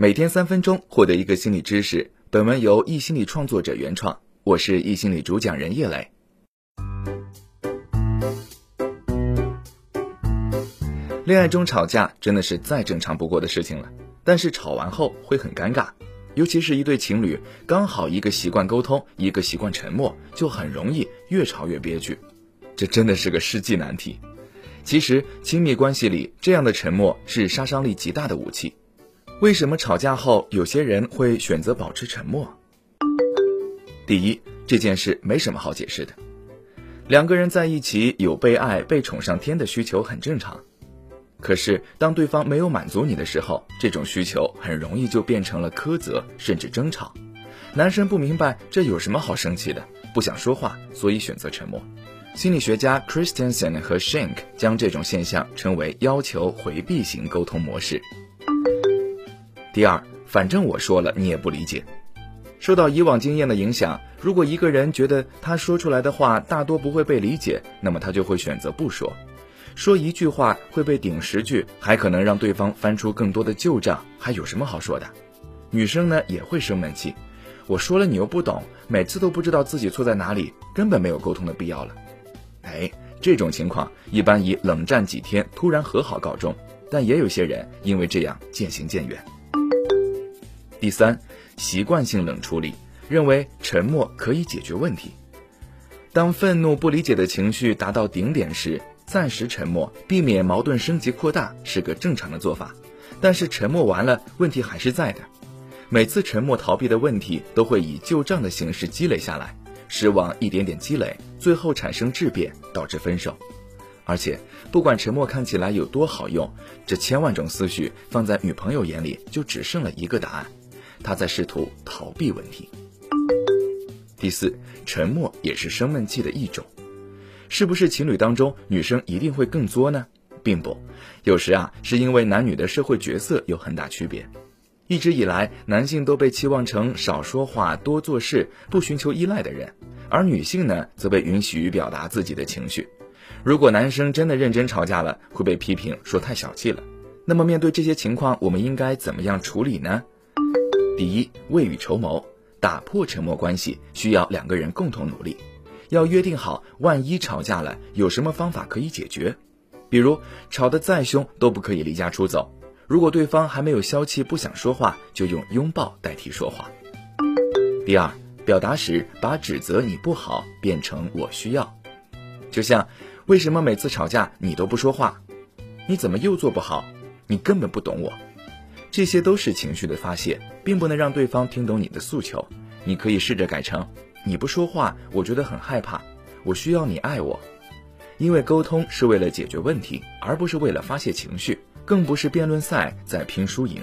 每天三分钟，获得一个心理知识。本文由易心理创作者原创，我是易心理主讲人叶磊。恋爱中吵架真的是再正常不过的事情了，但是吵完后会很尴尬，尤其是一对情侣，刚好一个习惯沟通，一个习惯沉默，就很容易越吵越憋屈。这真的是个世纪难题。其实，亲密关系里这样的沉默是杀伤力极大的武器。为什么吵架后有些人会选择保持沉默？第一，这件事没什么好解释的。两个人在一起有被爱、被宠上天的需求很正常，可是当对方没有满足你的时候，这种需求很容易就变成了苛责，甚至争吵。男生不明白这有什么好生气的，不想说话，所以选择沉默。心理学家 Christensen 和 Shank 将这种现象称为要求回避型沟通模式。第二，反正我说了你也不理解。受到以往经验的影响，如果一个人觉得他说出来的话大多不会被理解，那么他就会选择不说。说一句话会被顶十句，还可能让对方翻出更多的旧账，还有什么好说的？女生呢也会生闷气，我说了你又不懂，每次都不知道自己错在哪里，根本没有沟通的必要了。哎，这种情况一般以冷战几天突然和好告终，但也有些人因为这样渐行渐远。第三，习惯性冷处理，认为沉默可以解决问题。当愤怒、不理解的情绪达到顶点时，暂时沉默，避免矛盾升级扩大，是个正常的做法。但是沉默完了，问题还是在的。每次沉默逃避的问题，都会以旧账的形式积累下来，失望一点点积累，最后产生质变，导致分手。而且，不管沉默看起来有多好用，这千万种思绪放在女朋友眼里，就只剩了一个答案。他在试图逃避问题。第四，沉默也是生闷气的一种，是不是情侣当中女生一定会更作呢？并不，有时啊，是因为男女的社会角色有很大区别。一直以来，男性都被期望成少说话、多做事、不寻求依赖的人，而女性呢，则被允许表达自己的情绪。如果男生真的认真吵架了，会被批评说太小气了。那么，面对这些情况，我们应该怎么样处理呢？第一，未雨绸缪，打破沉默关系需要两个人共同努力，要约定好，万一吵架了，有什么方法可以解决。比如，吵得再凶都不可以离家出走。如果对方还没有消气，不想说话，就用拥抱代替说话。第二，表达时把指责你不好变成我需要，就像为什么每次吵架你都不说话？你怎么又做不好？你根本不懂我。这些都是情绪的发泄，并不能让对方听懂你的诉求。你可以试着改成：你不说话，我觉得很害怕。我需要你爱我，因为沟通是为了解决问题，而不是为了发泄情绪，更不是辩论赛在拼输赢。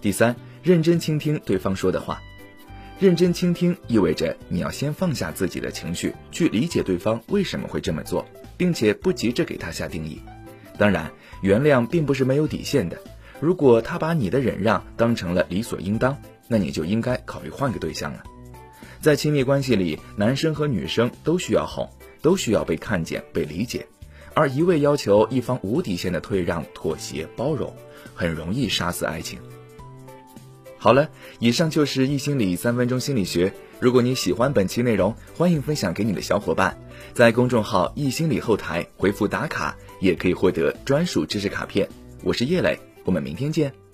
第三，认真倾听对方说的话。认真倾听意味着你要先放下自己的情绪，去理解对方为什么会这么做，并且不急着给他下定义。当然，原谅并不是没有底线的。如果他把你的忍让当成了理所应当，那你就应该考虑换个对象了。在亲密关系里，男生和女生都需要哄，都需要被看见、被理解，而一味要求一方无底线的退让、妥协、包容，很容易杀死爱情。好了，以上就是易心理三分钟心理学。如果你喜欢本期内容，欢迎分享给你的小伙伴，在公众号易心理后台回复打卡，也可以获得专属知识卡片。我是叶磊。我们明天见。